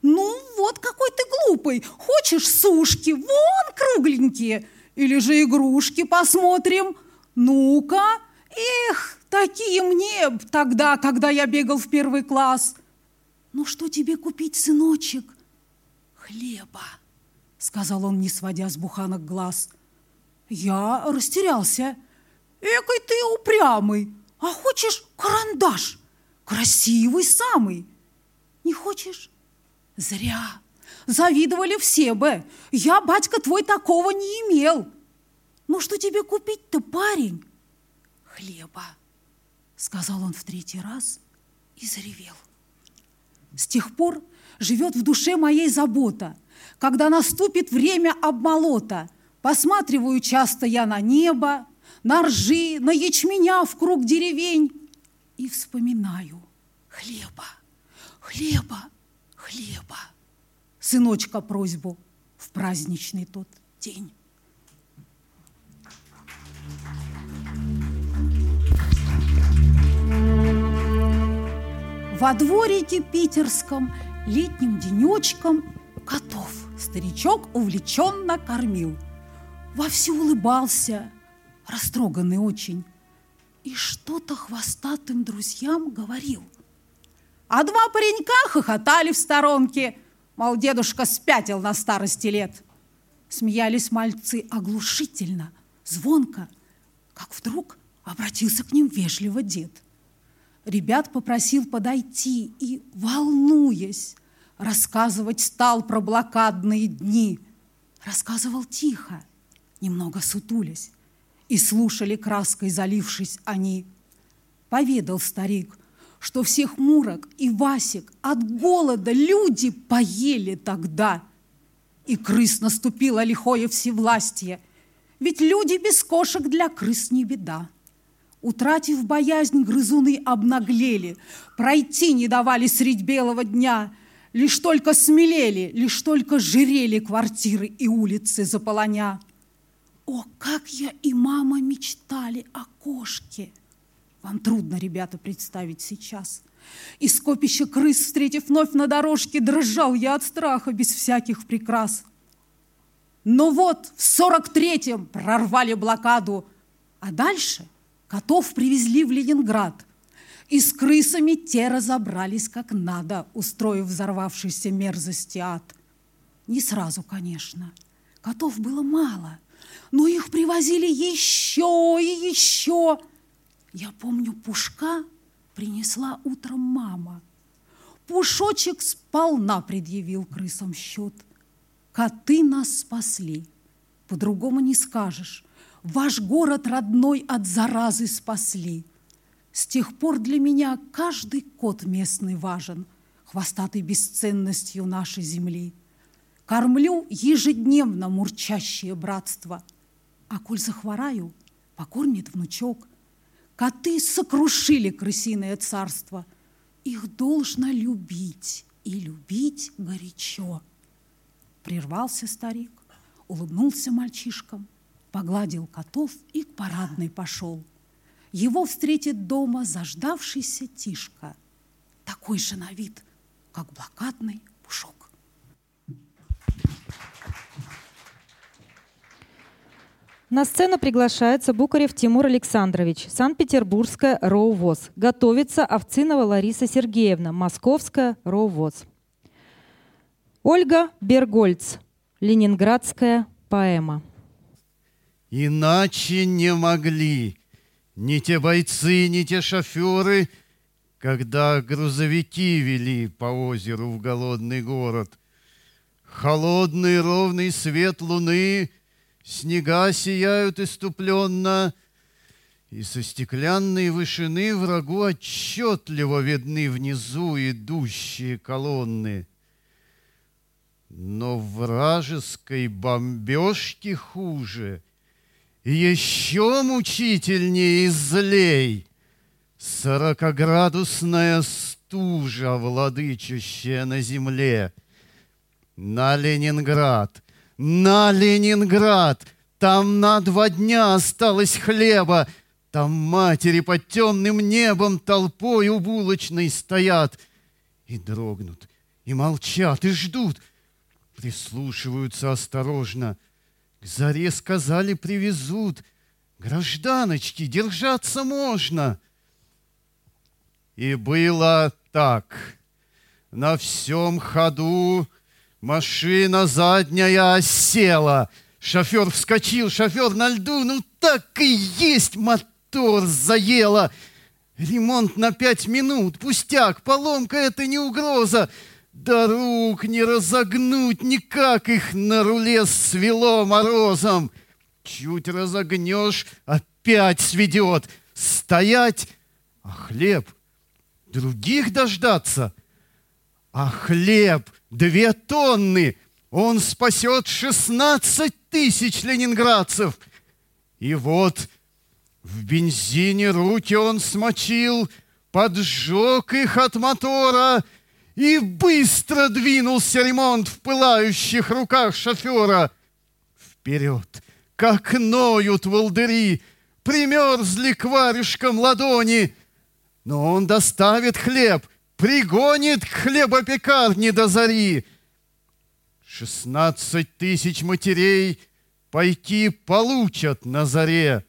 Ну, вот какой ты глупый. Хочешь сушки? Вон кругленькие. Или же игрушки посмотрим. Ну-ка. Эх, такие мне тогда, когда я бегал в первый класс. Ну, что тебе купить, сыночек? хлеба, сказал он, не сводя с буханок глаз. Я растерялся. Экой ты упрямый. А хочешь карандаш? Красивый самый. Не хочешь? Зря. Завидовали все бы. Я, батька твой, такого не имел. Ну что тебе купить-то, парень? Хлеба, сказал он в третий раз и заревел. С тех пор живет в душе моей забота. Когда наступит время обмолота, посматриваю часто я на небо, на ржи, на ячменя в круг деревень и вспоминаю хлеба, хлеба, хлеба. Сыночка просьбу в праздничный тот день. Во дворике питерском летним денечком котов старичок увлеченно кормил. Вовсю улыбался, растроганный очень, и что-то хвостатым друзьям говорил. А два паренька хохотали в сторонке, мол, дедушка спятил на старости лет. Смеялись мальцы оглушительно, звонко, как вдруг обратился к ним вежливо дед – ребят попросил подойти и, волнуясь, рассказывать стал про блокадные дни. Рассказывал тихо, немного сутулясь, и слушали краской залившись они. Поведал старик, что всех Мурок и Васик от голода люди поели тогда. И крыс наступило лихое всевластие, ведь люди без кошек для крыс не беда. Утратив боязнь, грызуны обнаглели, пройти не давали средь белого дня, лишь только смелели, лишь только жирели квартиры и улицы заполоня. О, как я и мама мечтали о кошке! Вам трудно, ребята, представить сейчас. И скопище крыс, встретив вновь на дорожке, дрожал я от страха без всяких прикрас. Но вот в сорок третьем прорвали блокаду, а дальше – Котов привезли в Ленинград. И с крысами те разобрались как надо, устроив взорвавшийся мерзости ад. Не сразу, конечно. Котов было мало, но их привозили еще и еще. Я помню, пушка принесла утром мама. Пушочек сполна предъявил крысам счет. Коты нас спасли. По-другому не скажешь. Ваш город родной от заразы спасли. С тех пор для меня каждый кот местный важен, хвостатый бесценностью нашей земли. Кормлю ежедневно мурчащее братство, а коль захвораю, покормит внучок. Коты сокрушили крысиное царство. Их должно любить и любить горячо. Прервался старик, улыбнулся мальчишкам, погладил котов и к парадной пошел. Его встретит дома заждавшийся Тишка, такой же на вид, как блокадный
На сцену приглашается Букарев Тимур Александрович, Санкт-Петербургская РОУВОЗ. Готовится Овцинова Лариса Сергеевна, Московская РОУВОЗ. Ольга Бергольц, Ленинградская поэма.
Иначе не могли ни те бойцы, ни те шоферы, когда грузовики вели по озеру в голодный город. Холодный ровный свет луны, снега сияют иступленно, и со стеклянной вышины врагу отчетливо видны внизу идущие колонны. Но вражеской бомбежки хуже — еще мучительнее и злей Сорокоградусная стужа, владычащая на земле. На Ленинград, на Ленинград, Там на два дня осталось хлеба, Там матери под темным небом Толпой у булочной стоят И дрогнут, и молчат, и ждут, Прислушиваются осторожно — к заре сказали, привезут. Гражданочки, держаться можно. И было так. На всем ходу машина задняя осела. Шофер вскочил, шофер на льду, ну так и есть мотор заело. Ремонт на пять минут, пустяк, поломка это не угроза. Да рук не разогнуть никак их на руле свело морозом. Чуть разогнешь, опять сведет. Стоять, а хлеб других дождаться. А хлеб две тонны, он спасет шестнадцать тысяч ленинградцев. И вот в бензине руки он смочил, поджег их от мотора — и быстро двинулся ремонт в пылающих руках шофера. Вперед, как ноют волдыри, примерзли к варежкам ладони. Но он доставит хлеб, пригонит к хлебопекарне до зари. Шестнадцать тысяч матерей пайки получат на заре.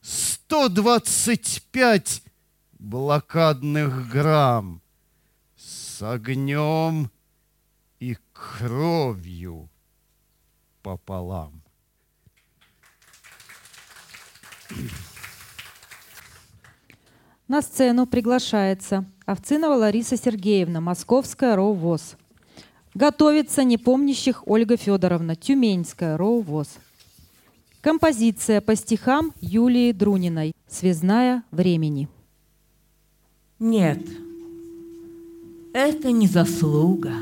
Сто двадцать пять блокадных грамм с огнем и кровью пополам.
На сцену приглашается Овцинова Лариса Сергеевна, Московская РОВОЗ. Готовится непомнящих Ольга Федоровна, Тюменская РОВОЗ. Композиция по стихам Юлии Друниной «Связная времени».
Нет, это не заслуга.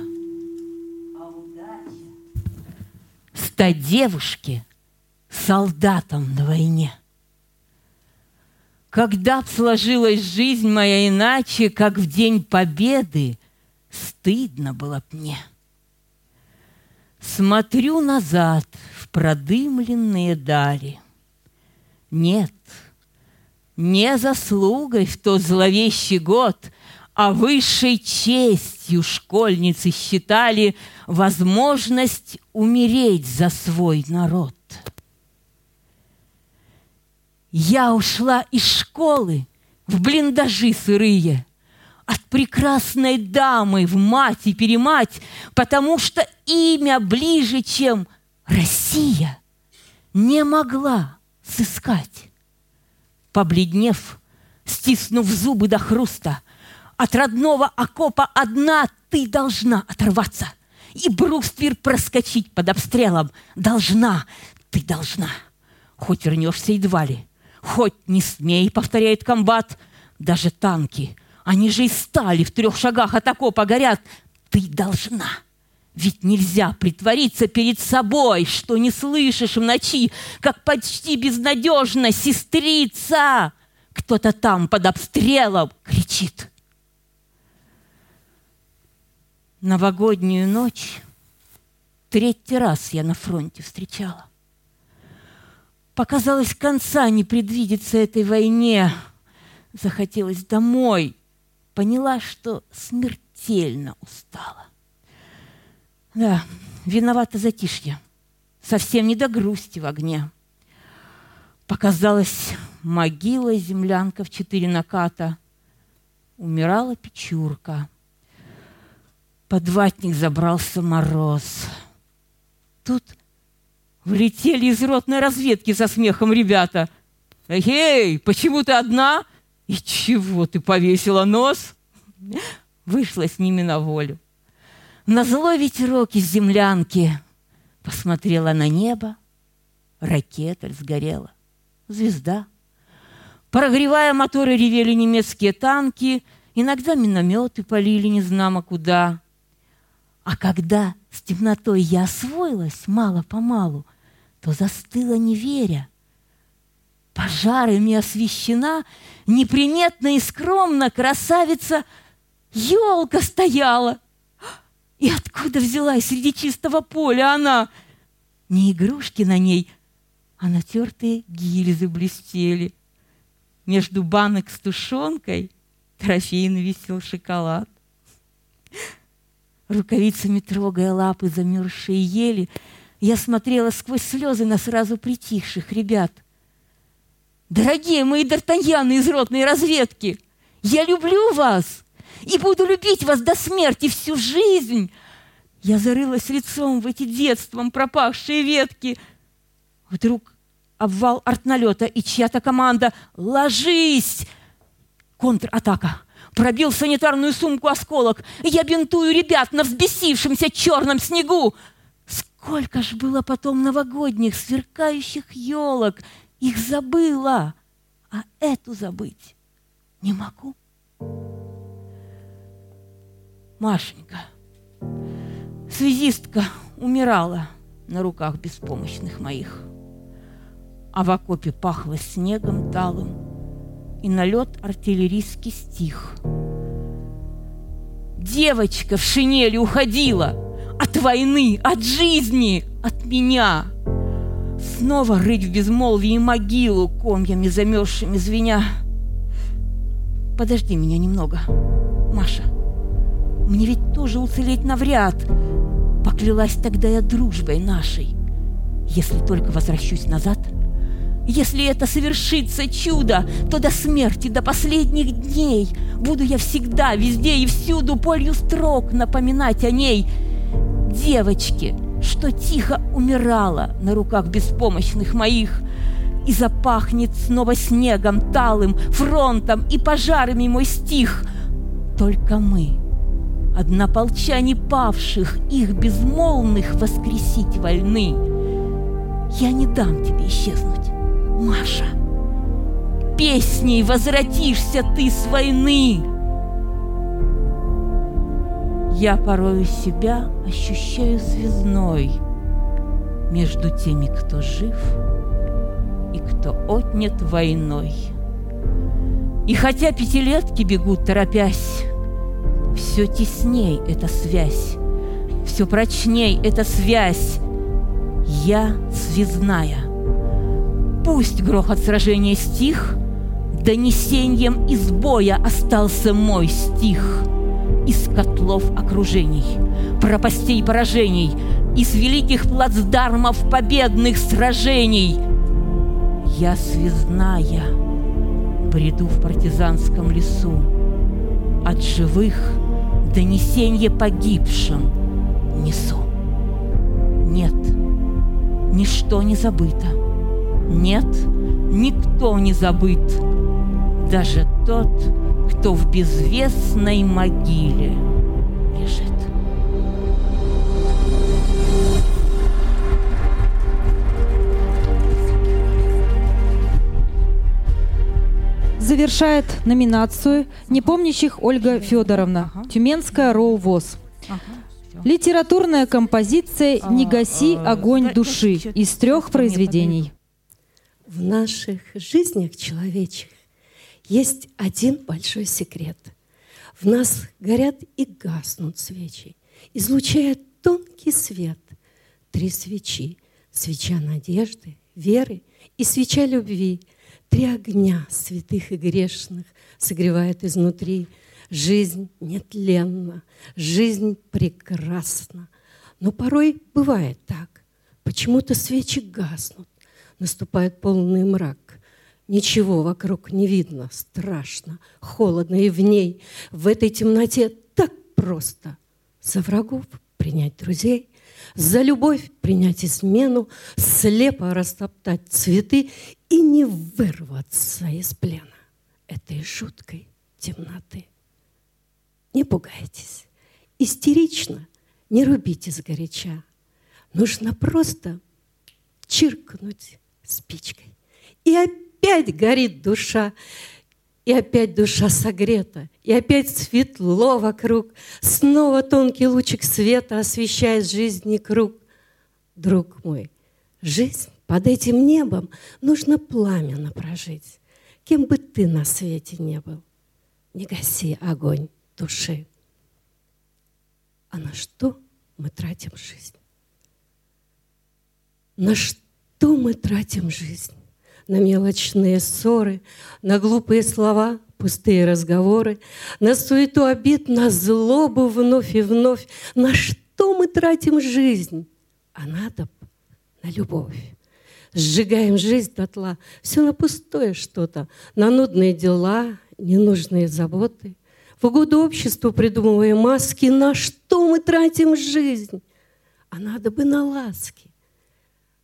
Стать девушке солдатом на войне. Когда б сложилась жизнь моя иначе, как в день победы, стыдно было б мне. Смотрю назад в продымленные дали. Нет, не заслугой в тот зловещий год а высшей честью школьницы считали возможность умереть за свой народ. Я ушла из школы в блиндажи сырые, от прекрасной дамы в мать и перемать, потому что имя ближе, чем Россия, не могла сыскать. Побледнев, стиснув зубы до хруста. От родного окопа одна ты должна оторваться. И бруствер проскочить под обстрелом. Должна, ты должна. Хоть вернешься едва ли. Хоть не смей, повторяет комбат. Даже танки, они же из стали в трех шагах от окопа горят. Ты должна. Ведь нельзя притвориться перед собой, что не слышишь в ночи, как почти безнадежно сестрица. Кто-то там под обстрелом кричит. Новогоднюю ночь третий раз я на фронте встречала. Показалось, конца не предвидится этой войне. Захотелось домой. Поняла, что смертельно устала. Да, виновата затишье. Совсем не до грусти в огне. Показалась могила, землянка в четыре наката. Умирала печурка. Под ватник забрался мороз. Тут влетели из ротной разведки со смехом ребята. «Эй, почему ты одна? И чего ты повесила нос?» Вышла с ними на волю. На злой ветерок из землянки посмотрела на небо. Ракета сгорела. Звезда. Прогревая моторы, ревели немецкие танки. Иногда минометы полили незнамо куда. А когда с темнотой я освоилась мало-помалу, то застыла, не веря. Пожарами освещена, неприметно и скромно красавица елка стояла. И откуда взялась среди чистого поля она? Не игрушки на ней, а натертые гильзы блестели. Между банок с тушенкой трофейно висел шоколад. Рукавицами трогая лапы замерзшие ели, я смотрела сквозь слезы на сразу притихших ребят. Дорогие мои д'Артаньяны из ротной разведки, я люблю вас и буду любить вас до смерти всю жизнь. Я зарылась лицом в эти детством пропахшие ветки. Вдруг обвал артналета и чья-то команда «Ложись!» Контратака. Пробил санитарную сумку осколок. Я бинтую ребят на взбесившемся черном снегу. Сколько ж было потом новогодних сверкающих елок. Их забыла, а эту забыть не могу. Машенька, связистка, умирала на руках беспомощных моих. А в окопе пахло снегом талым, и налет артиллерийский стих. Девочка в шинели уходила от войны, от жизни, от меня. Снова рыть в безмолвии могилу, комьями замерзшими звеня. Подожди меня немного, Маша. Мне ведь тоже уцелеть навряд. Поклялась тогда я дружбой нашей. Если только возвращусь назад — если это совершится чудо, то до смерти, до последних дней буду я всегда, везде и всюду полью строк напоминать о ней. Девочке, что тихо умирала на руках беспомощных моих, и запахнет снова снегом талым, фронтом и пожарами мой стих. Только мы, однополчане павших, их безмолвных воскресить вольны. Я не дам тебе исчезнуть. Маша, песней возвратишься ты с войны. Я порою себя ощущаю связной между теми, кто жив и кто отнят войной. И хотя пятилетки бегут, торопясь, все тесней эта связь, все прочней эта связь. Я связная — Пусть грохот сражения стих, Донесением из боя остался мой стих. Из котлов окружений, пропастей поражений, Из великих плацдармов победных сражений. Я связная, бреду в партизанском лесу, От живых донесенье погибшим несу. Нет, ничто не забыто — нет, никто не забыт. даже тот, кто в безвестной могиле лежит.
Завершает номинацию непомнящих Ольга Федоровна, Тюменская РОУ ВОЗ. Литературная композиция «Не гаси огонь души» из трех произведений.
В наших жизнях человечьих есть один большой секрет. В нас горят и гаснут свечи, излучая тонкий свет. Три свечи. Свеча надежды, веры и свеча любви. Три огня святых и грешных согревает изнутри. Жизнь нетленна, жизнь прекрасна. Но порой бывает так. Почему-то свечи гаснут, наступает полный мрак. Ничего вокруг не видно, страшно, холодно и в ней, в этой темноте так просто. За врагов принять друзей, за любовь принять измену, слепо растоптать цветы и не вырваться из плена этой жуткой темноты. Не пугайтесь, истерично не рубите сгоряча. Нужно просто чиркнуть спичкой. И опять горит душа, и опять душа согрета, и опять светло вокруг. Снова тонкий лучик света освещает жизни круг. Друг мой, жизнь под этим небом нужно пламенно прожить. Кем бы ты на свете не был, не гаси огонь души. А на что мы тратим жизнь? На что мы тратим жизнь? На мелочные ссоры, на глупые слова, пустые разговоры, на суету обид, на злобу вновь и вновь. На что мы тратим жизнь? А надо на любовь. Сжигаем жизнь дотла, все на пустое что-то, на нудные дела, ненужные заботы. В угоду обществу придумывая маски, на что мы тратим жизнь? А надо бы на ласки.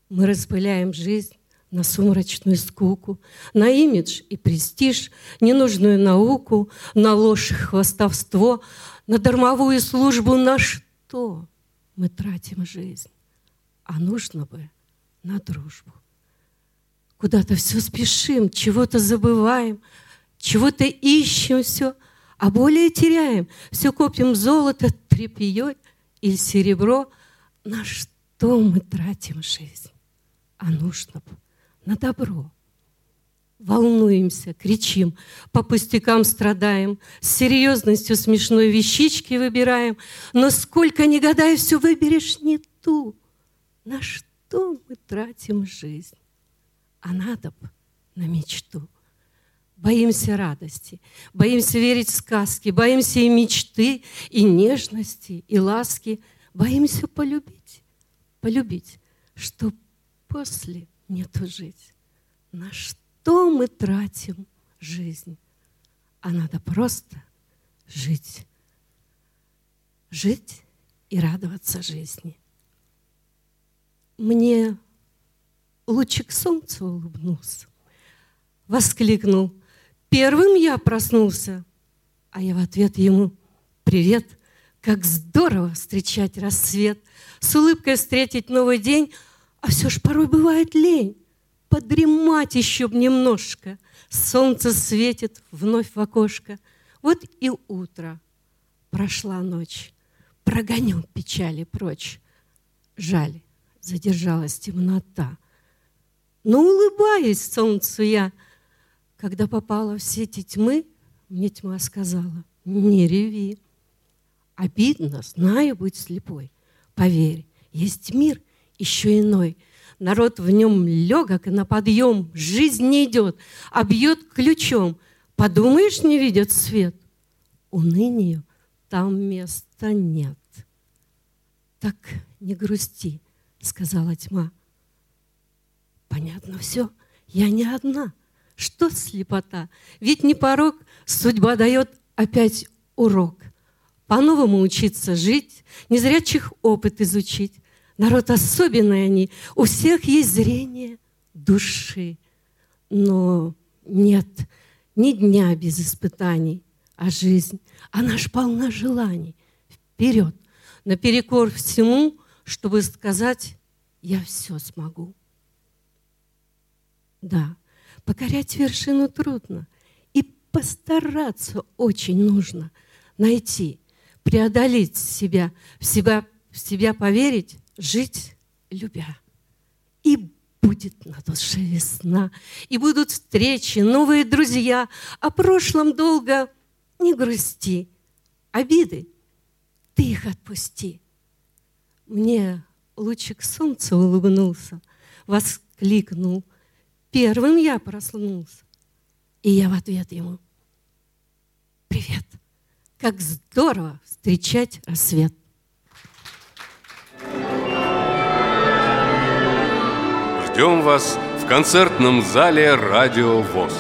Мы распыляем жизнь на сумрачную скуку, на имидж и престиж, ненужную науку, на ложь и хвостовство, на дармовую службу, на что мы тратим жизнь? А нужно бы на дружбу. Куда-то все спешим, чего-то забываем, чего-то ищем все, а более теряем. Все копим золото, трепье или серебро. На что мы тратим жизнь? А нужно бы на добро. Волнуемся, кричим, по пустякам страдаем, с серьезностью смешной вещички выбираем, но сколько ни гадай, все выберешь не ту. На что мы тратим жизнь? А надо бы на мечту. Боимся радости, боимся верить в сказки, боимся и мечты, и нежности, и ласки, боимся полюбить, полюбить, что после нету жить. На что мы тратим жизнь? А надо просто жить. Жить и радоваться жизни. Мне лучик солнца улыбнулся, воскликнул. Первым я проснулся, а я в ответ ему «Привет!» Как здорово встречать рассвет, с улыбкой встретить новый день, а все ж порой бывает лень. Подремать еще б немножко. Солнце светит вновь в окошко. Вот и утро. Прошла ночь. Прогоню печали прочь. Жаль, задержалась темнота. Но улыбаюсь солнцу я. Когда попала в сети тьмы, мне тьма сказала, не реви. Обидно, знаю, быть слепой. Поверь, есть мир еще иной. Народ в нем легок и на подъем, жизнь не идет, а бьет ключом. Подумаешь, не видят свет. Унынию там места нет. Так не грусти, сказала тьма. Понятно все, я не одна. Что слепота? Ведь не порог, судьба дает опять урок. По-новому учиться жить, незрячих опыт изучить. Народ особенный они, у всех есть зрение души. Но нет, ни дня без испытаний, а жизнь, она ж полна желаний. Вперед, наперекор всему, чтобы сказать, я все смогу. Да, покорять вершину трудно, и постараться очень нужно найти, преодолеть себя, в себя, в себя поверить, жить любя. И будет на душе весна, и будут встречи, новые друзья. О прошлом долго не грусти, обиды ты их отпусти. Мне лучик солнца улыбнулся, воскликнул. Первым я проснулся. И я в ответ ему. Привет. Как здорово встречать рассвет.
Ждем вас в концертном зале «Радио ВОЗ».